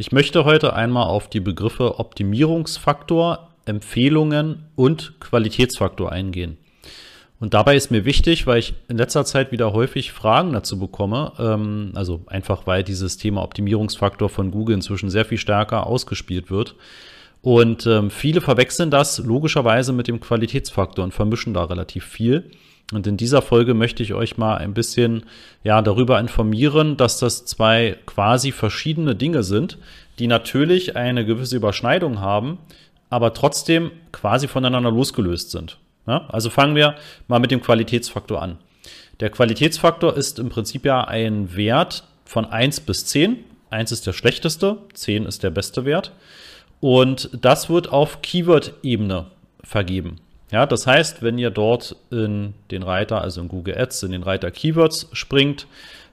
Ich möchte heute einmal auf die Begriffe Optimierungsfaktor, Empfehlungen und Qualitätsfaktor eingehen. Und dabei ist mir wichtig, weil ich in letzter Zeit wieder häufig Fragen dazu bekomme, ähm, also einfach weil dieses Thema Optimierungsfaktor von Google inzwischen sehr viel stärker ausgespielt wird. Und ähm, viele verwechseln das logischerweise mit dem Qualitätsfaktor und vermischen da relativ viel. Und in dieser Folge möchte ich euch mal ein bisschen ja, darüber informieren, dass das zwei quasi verschiedene Dinge sind, die natürlich eine gewisse Überschneidung haben, aber trotzdem quasi voneinander losgelöst sind. Ja? Also fangen wir mal mit dem Qualitätsfaktor an. Der Qualitätsfaktor ist im Prinzip ja ein Wert von 1 bis 10. 1 ist der schlechteste, 10 ist der beste Wert. Und das wird auf Keyword-Ebene vergeben. Ja, das heißt, wenn ihr dort in den Reiter, also in Google Ads, in den Reiter Keywords springt,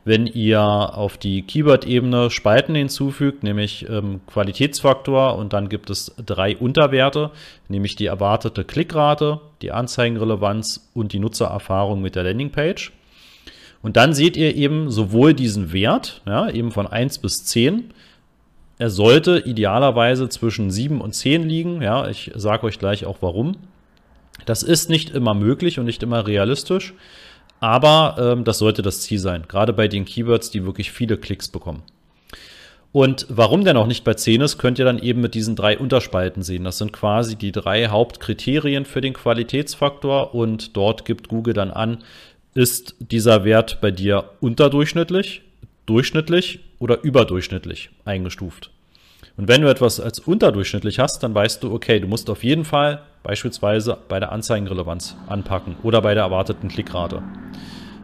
wenn ihr auf die Keyword-Ebene Spalten hinzufügt, nämlich ähm, Qualitätsfaktor und dann gibt es drei Unterwerte, nämlich die erwartete Klickrate, die Anzeigenrelevanz und die Nutzererfahrung mit der Landingpage. Und dann seht ihr eben sowohl diesen Wert, ja, eben von 1 bis 10, er sollte idealerweise zwischen 7 und 10 liegen. Ja, ich sage euch gleich auch warum. Das ist nicht immer möglich und nicht immer realistisch, aber ähm, das sollte das Ziel sein, gerade bei den Keywords, die wirklich viele Klicks bekommen. Und warum der noch nicht bei 10 ist, könnt ihr dann eben mit diesen drei Unterspalten sehen. Das sind quasi die drei Hauptkriterien für den Qualitätsfaktor und dort gibt Google dann an, ist dieser Wert bei dir unterdurchschnittlich, durchschnittlich oder überdurchschnittlich eingestuft. Und wenn du etwas als unterdurchschnittlich hast, dann weißt du, okay, du musst auf jeden Fall beispielsweise bei der Anzeigenrelevanz anpacken oder bei der erwarteten Klickrate.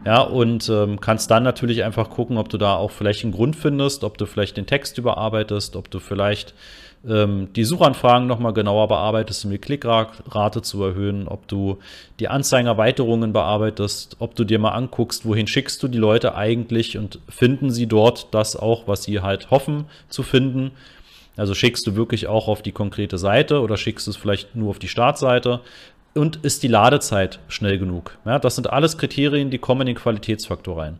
Ja, und ähm, kannst dann natürlich einfach gucken, ob du da auch vielleicht einen Grund findest, ob du vielleicht den Text überarbeitest, ob du vielleicht ähm, die Suchanfragen nochmal genauer bearbeitest, um die Klickrate zu erhöhen, ob du die Anzeigenerweiterungen bearbeitest, ob du dir mal anguckst, wohin schickst du die Leute eigentlich und finden sie dort das auch, was sie halt hoffen zu finden. Also schickst du wirklich auch auf die konkrete Seite oder schickst du es vielleicht nur auf die Startseite? Und ist die Ladezeit schnell genug? Ja, das sind alles Kriterien, die kommen in den Qualitätsfaktor rein.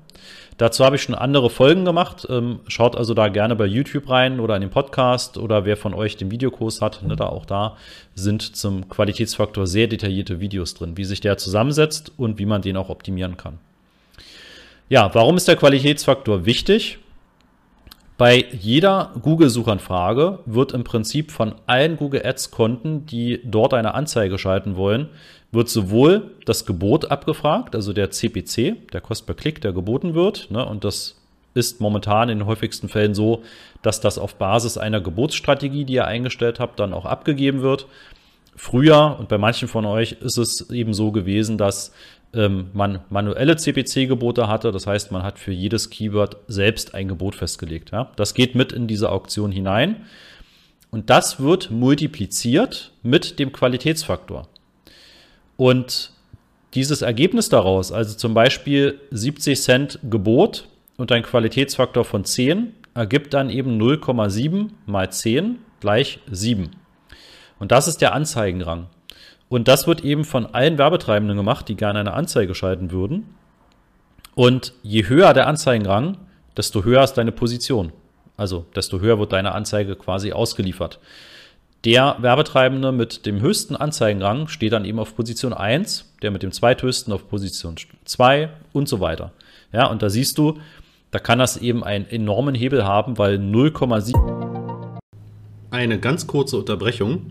Dazu habe ich schon andere Folgen gemacht. Ähm, schaut also da gerne bei YouTube rein oder in den Podcast oder wer von euch den Videokurs hat, ne, da auch da sind zum Qualitätsfaktor sehr detaillierte Videos drin, wie sich der zusammensetzt und wie man den auch optimieren kann. Ja, warum ist der Qualitätsfaktor wichtig? Bei jeder Google-Suchanfrage wird im Prinzip von allen Google Ads-Konten, die dort eine Anzeige schalten wollen, wird sowohl das Gebot abgefragt, also der CPC, der Kost per Klick, der geboten wird. Ne, und das ist momentan in den häufigsten Fällen so, dass das auf Basis einer Gebotsstrategie, die ihr eingestellt habt, dann auch abgegeben wird. Früher, und bei manchen von euch ist es eben so gewesen, dass ähm, man manuelle CPC-Gebote hatte. Das heißt, man hat für jedes Keyword selbst ein Gebot festgelegt. Ja? Das geht mit in diese Auktion hinein. Und das wird multipliziert mit dem Qualitätsfaktor. Und dieses Ergebnis daraus, also zum Beispiel 70 Cent Gebot und ein Qualitätsfaktor von 10, ergibt dann eben 0,7 mal 10 gleich 7. Und das ist der Anzeigenrang. Und das wird eben von allen Werbetreibenden gemacht, die gerne eine Anzeige schalten würden. Und je höher der Anzeigenrang, desto höher ist deine Position. Also desto höher wird deine Anzeige quasi ausgeliefert. Der Werbetreibende mit dem höchsten Anzeigenrang steht dann eben auf Position 1, der mit dem zweithöchsten auf Position 2 und so weiter. Ja, und da siehst du, da kann das eben einen enormen Hebel haben, weil 0,7. Eine ganz kurze Unterbrechung.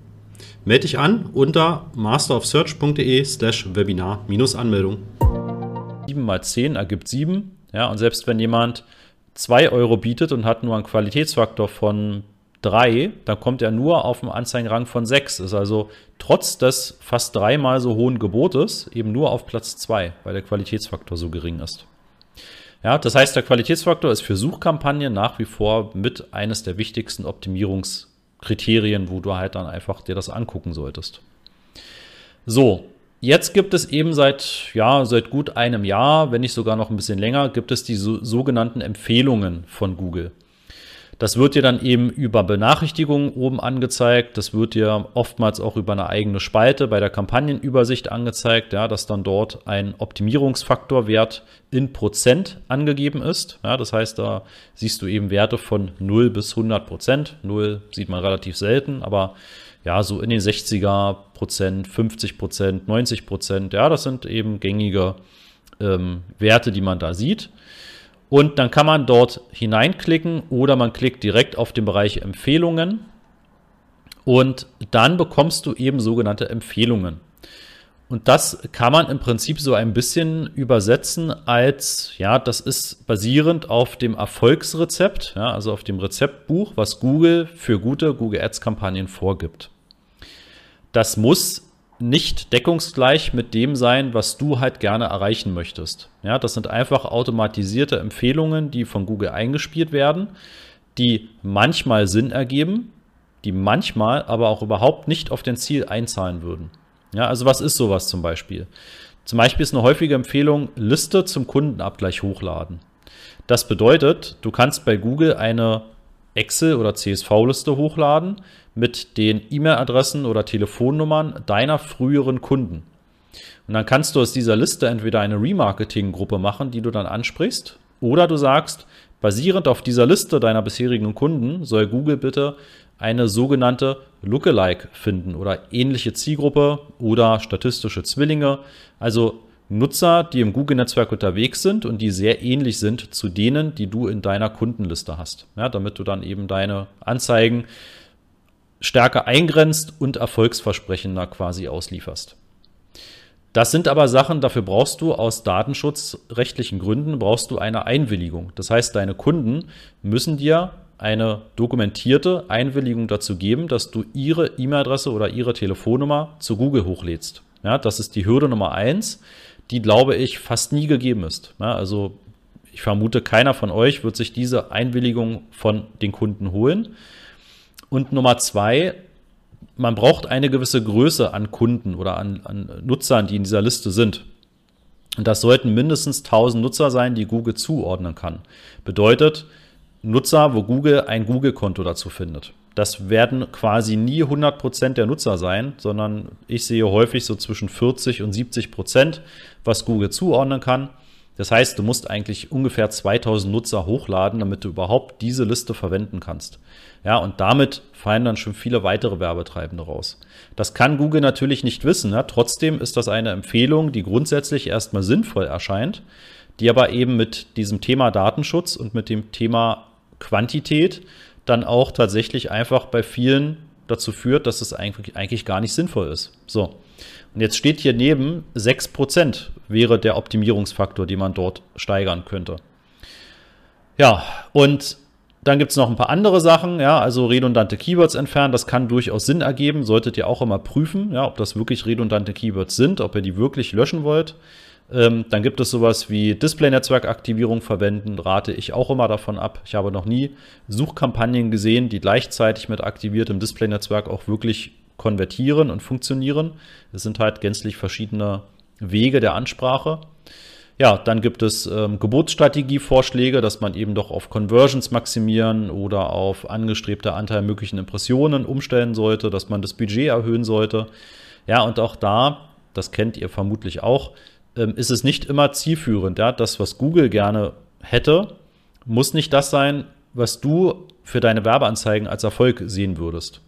Melde dich an unter masterofsearch.de slash Webinar-Anmeldung. 7 mal 10 ergibt 7. Ja, und selbst wenn jemand 2 Euro bietet und hat nur einen Qualitätsfaktor von 3, dann kommt er nur auf einen Anzeigenrang von 6. Ist also trotz des fast dreimal so hohen Gebotes eben nur auf Platz 2, weil der Qualitätsfaktor so gering ist. Ja, das heißt, der Qualitätsfaktor ist für Suchkampagnen nach wie vor mit eines der wichtigsten Optimierungs- Kriterien, wo du halt dann einfach dir das angucken solltest. So, jetzt gibt es eben seit, ja, seit gut einem Jahr, wenn nicht sogar noch ein bisschen länger, gibt es die so, sogenannten Empfehlungen von Google. Das wird dir dann eben über Benachrichtigungen oben angezeigt. Das wird dir oftmals auch über eine eigene Spalte bei der Kampagnenübersicht angezeigt, ja, dass dann dort ein Optimierungsfaktorwert in Prozent angegeben ist. Ja, das heißt, da siehst du eben Werte von 0 bis 100 Prozent. 0 sieht man relativ selten, aber ja, so in den 60er Prozent, 50 Prozent, 90 Prozent, ja, das sind eben gängige ähm, Werte, die man da sieht. Und dann kann man dort hineinklicken oder man klickt direkt auf den Bereich Empfehlungen und dann bekommst du eben sogenannte Empfehlungen. Und das kann man im Prinzip so ein bisschen übersetzen als, ja, das ist basierend auf dem Erfolgsrezept, ja, also auf dem Rezeptbuch, was Google für gute Google Ads Kampagnen vorgibt. Das muss nicht deckungsgleich mit dem sein, was du halt gerne erreichen möchtest. Ja, das sind einfach automatisierte Empfehlungen, die von Google eingespielt werden, die manchmal Sinn ergeben, die manchmal aber auch überhaupt nicht auf dein Ziel einzahlen würden. Ja, also was ist sowas zum Beispiel? Zum Beispiel ist eine häufige Empfehlung Liste zum Kundenabgleich hochladen. Das bedeutet, du kannst bei Google eine Excel- oder CSV-Liste hochladen mit den E-Mail-Adressen oder Telefonnummern deiner früheren Kunden. Und dann kannst du aus dieser Liste entweder eine Remarketing-Gruppe machen, die du dann ansprichst, oder du sagst, basierend auf dieser Liste deiner bisherigen Kunden soll Google bitte eine sogenannte Lookalike finden oder ähnliche Zielgruppe oder statistische Zwillinge. Also Nutzer, die im Google-Netzwerk unterwegs sind und die sehr ähnlich sind zu denen, die du in deiner Kundenliste hast. Ja, damit du dann eben deine Anzeigen stärker eingrenzt und erfolgsversprechender quasi auslieferst. Das sind aber Sachen, dafür brauchst du aus datenschutzrechtlichen Gründen brauchst du eine Einwilligung. Das heißt, deine Kunden müssen dir eine dokumentierte Einwilligung dazu geben, dass du ihre E-Mail-Adresse oder ihre Telefonnummer zu Google hochlädst. Ja, das ist die Hürde Nummer eins die, glaube ich, fast nie gegeben ist. Ja, also ich vermute, keiner von euch wird sich diese Einwilligung von den Kunden holen. Und Nummer zwei, man braucht eine gewisse Größe an Kunden oder an, an Nutzern, die in dieser Liste sind. Und das sollten mindestens 1000 Nutzer sein, die Google zuordnen kann. Bedeutet Nutzer, wo Google ein Google-Konto dazu findet das werden quasi nie 100% der Nutzer sein, sondern ich sehe häufig so zwischen 40 und 70%, was Google zuordnen kann. Das heißt, du musst eigentlich ungefähr 2000 Nutzer hochladen, damit du überhaupt diese Liste verwenden kannst. Ja, und damit fallen dann schon viele weitere Werbetreibende raus. Das kann Google natürlich nicht wissen. Ja? Trotzdem ist das eine Empfehlung, die grundsätzlich erstmal sinnvoll erscheint, die aber eben mit diesem Thema Datenschutz und mit dem Thema Quantität dann auch tatsächlich einfach bei vielen dazu führt, dass es eigentlich, eigentlich gar nicht sinnvoll ist. So. Und jetzt steht hier neben 6% wäre der Optimierungsfaktor, den man dort steigern könnte. Ja, und dann gibt es noch ein paar andere Sachen, ja, also redundante Keywords entfernen, das kann durchaus Sinn ergeben, solltet ihr auch immer prüfen, ja, ob das wirklich redundante Keywords sind, ob ihr die wirklich löschen wollt. Ähm, dann gibt es sowas wie Display-Netzwerk-Aktivierung verwenden, rate ich auch immer davon ab. Ich habe noch nie Suchkampagnen gesehen, die gleichzeitig mit aktiviertem Display-Netzwerk auch wirklich konvertieren und funktionieren. Es sind halt gänzlich verschiedene Wege der Ansprache. Ja, dann gibt es ähm, Geburtsstrategie-Vorschläge, dass man eben doch auf Conversions maximieren oder auf angestrebter Anteil möglichen Impressionen umstellen sollte, dass man das Budget erhöhen sollte. Ja, und auch da, das kennt ihr vermutlich auch, ähm, ist es nicht immer zielführend. Ja? Das, was Google gerne hätte, muss nicht das sein, was du für deine Werbeanzeigen als Erfolg sehen würdest.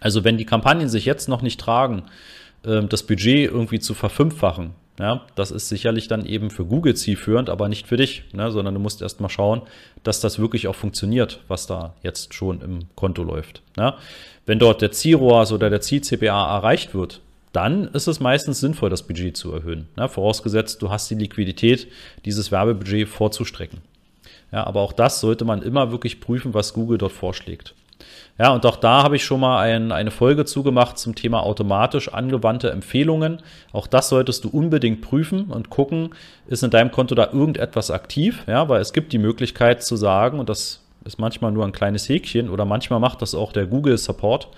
Also wenn die Kampagnen sich jetzt noch nicht tragen, ähm, das Budget irgendwie zu verfünffachen, ja, das ist sicherlich dann eben für Google zielführend, aber nicht für dich, ne, sondern du musst erst mal schauen, dass das wirklich auch funktioniert, was da jetzt schon im Konto läuft. Ja. Wenn dort der Zielroas oder der Ziel-CPA erreicht wird, dann ist es meistens sinnvoll, das Budget zu erhöhen. Ja, vorausgesetzt, du hast die Liquidität, dieses Werbebudget vorzustrecken. Ja, aber auch das sollte man immer wirklich prüfen, was Google dort vorschlägt. Ja, und auch da habe ich schon mal ein, eine Folge zugemacht zum Thema automatisch angewandte Empfehlungen. Auch das solltest du unbedingt prüfen und gucken, ist in deinem Konto da irgendetwas aktiv? Ja, weil es gibt die Möglichkeit zu sagen, und das ist manchmal nur ein kleines Häkchen oder manchmal macht das auch der Google Support.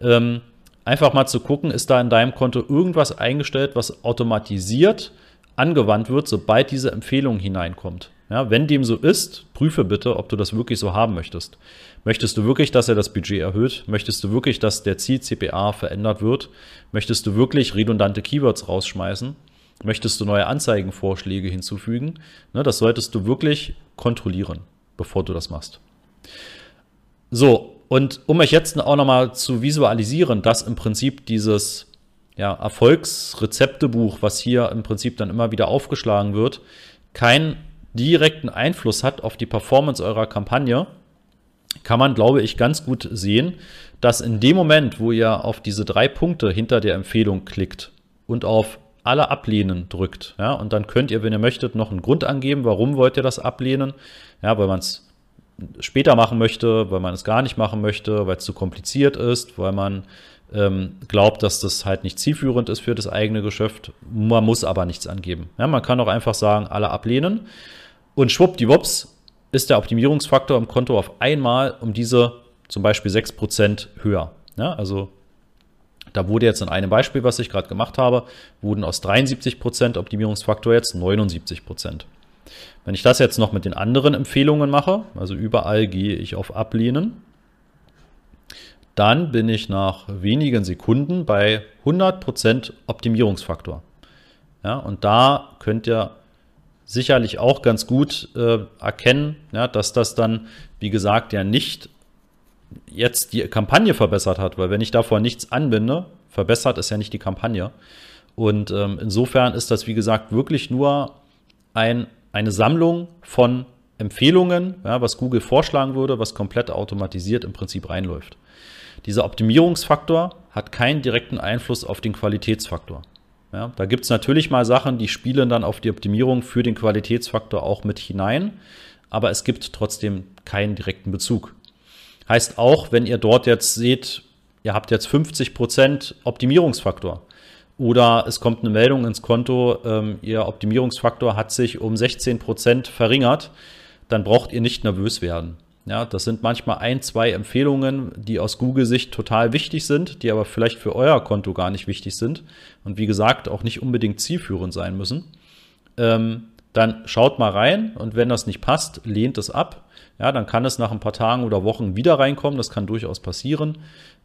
Ähm, einfach mal zu gucken, ist da in deinem Konto irgendwas eingestellt, was automatisiert angewandt wird, sobald diese Empfehlung hineinkommt. Ja, wenn dem so ist, prüfe bitte, ob du das wirklich so haben möchtest. Möchtest du wirklich, dass er das Budget erhöht? Möchtest du wirklich, dass der Ziel-CPA verändert wird? Möchtest du wirklich redundante Keywords rausschmeißen? Möchtest du neue Anzeigenvorschläge hinzufügen? Ne, das solltest du wirklich kontrollieren, bevor du das machst. So, und um euch jetzt auch nochmal zu visualisieren, dass im Prinzip dieses ja, Erfolgsrezeptebuch, was hier im Prinzip dann immer wieder aufgeschlagen wird, keinen direkten Einfluss hat auf die Performance eurer Kampagne, kann man, glaube ich, ganz gut sehen, dass in dem Moment, wo ihr auf diese drei Punkte hinter der Empfehlung klickt und auf alle ablehnen drückt, ja, und dann könnt ihr, wenn ihr möchtet, noch einen Grund angeben, warum wollt ihr das ablehnen, ja, weil man es später machen möchte, weil man es gar nicht machen möchte, weil es zu kompliziert ist, weil man ähm, glaubt, dass das halt nicht zielführend ist für das eigene Geschäft. Man muss aber nichts angeben. Ja, man kann auch einfach sagen, alle ablehnen. Und schwuppdiwupps ist der Optimierungsfaktor im Konto auf einmal um diese zum Beispiel 6% höher. Ja, also da wurde jetzt in einem Beispiel, was ich gerade gemacht habe, wurden aus 73% Optimierungsfaktor jetzt 79%. Wenn ich das jetzt noch mit den anderen Empfehlungen mache, also überall gehe ich auf Ablehnen, dann bin ich nach wenigen Sekunden bei 100% Optimierungsfaktor. Ja, und da könnt ihr sicherlich auch ganz gut äh, erkennen, ja, dass das dann, wie gesagt, ja nicht jetzt die Kampagne verbessert hat, weil wenn ich davor nichts anbinde, verbessert es ja nicht die Kampagne. Und ähm, insofern ist das, wie gesagt, wirklich nur ein eine Sammlung von Empfehlungen, ja, was Google vorschlagen würde, was komplett automatisiert im Prinzip reinläuft. Dieser Optimierungsfaktor hat keinen direkten Einfluss auf den Qualitätsfaktor. Ja, da gibt es natürlich mal Sachen, die spielen dann auf die Optimierung für den Qualitätsfaktor auch mit hinein, aber es gibt trotzdem keinen direkten Bezug. Heißt auch, wenn ihr dort jetzt seht, ihr habt jetzt 50% Optimierungsfaktor, oder es kommt eine Meldung ins Konto, ähm, Ihr Optimierungsfaktor hat sich um 16 Prozent verringert, dann braucht ihr nicht nervös werden. Ja, das sind manchmal ein, zwei Empfehlungen, die aus Google-Sicht total wichtig sind, die aber vielleicht für euer Konto gar nicht wichtig sind und wie gesagt auch nicht unbedingt zielführend sein müssen. Ähm, dann schaut mal rein und wenn das nicht passt, lehnt es ab. Ja, dann kann es nach ein paar Tagen oder Wochen wieder reinkommen. Das kann durchaus passieren.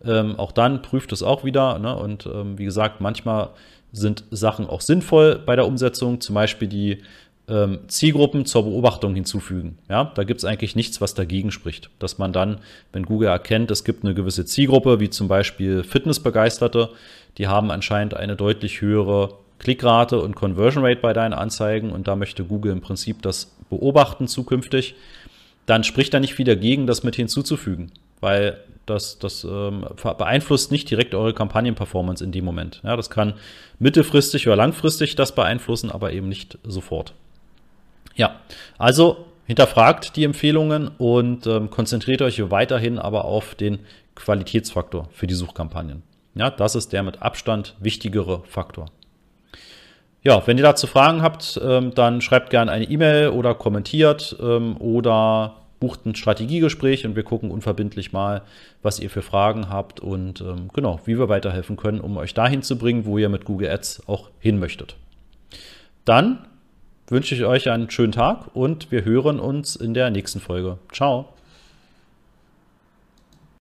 Ähm, auch dann prüft es auch wieder. Ne? Und ähm, wie gesagt, manchmal sind Sachen auch sinnvoll bei der Umsetzung. Zum Beispiel die ähm, Zielgruppen zur Beobachtung hinzufügen. Ja, da gibt es eigentlich nichts, was dagegen spricht. Dass man dann, wenn Google erkennt, es gibt eine gewisse Zielgruppe, wie zum Beispiel Fitnessbegeisterte, die haben anscheinend eine deutlich höhere Klickrate und Conversion Rate bei deinen Anzeigen und da möchte Google im Prinzip das beobachten zukünftig dann spricht da nicht viel dagegen, das mit hinzuzufügen, weil das, das ähm, beeinflusst nicht direkt eure Kampagnenperformance in dem Moment. Ja, das kann mittelfristig oder langfristig das beeinflussen, aber eben nicht sofort. Ja, also hinterfragt die Empfehlungen und ähm, konzentriert euch weiterhin aber auf den Qualitätsfaktor für die Suchkampagnen. Ja, das ist der mit Abstand wichtigere Faktor. Ja, wenn ihr dazu Fragen habt, ähm, dann schreibt gerne eine E-Mail oder kommentiert ähm, oder bucht ein Strategiegespräch und wir gucken unverbindlich mal, was ihr für Fragen habt und ähm, genau, wie wir weiterhelfen können, um euch dahin zu bringen, wo ihr mit Google Ads auch hin möchtet. Dann wünsche ich euch einen schönen Tag und wir hören uns in der nächsten Folge. Ciao.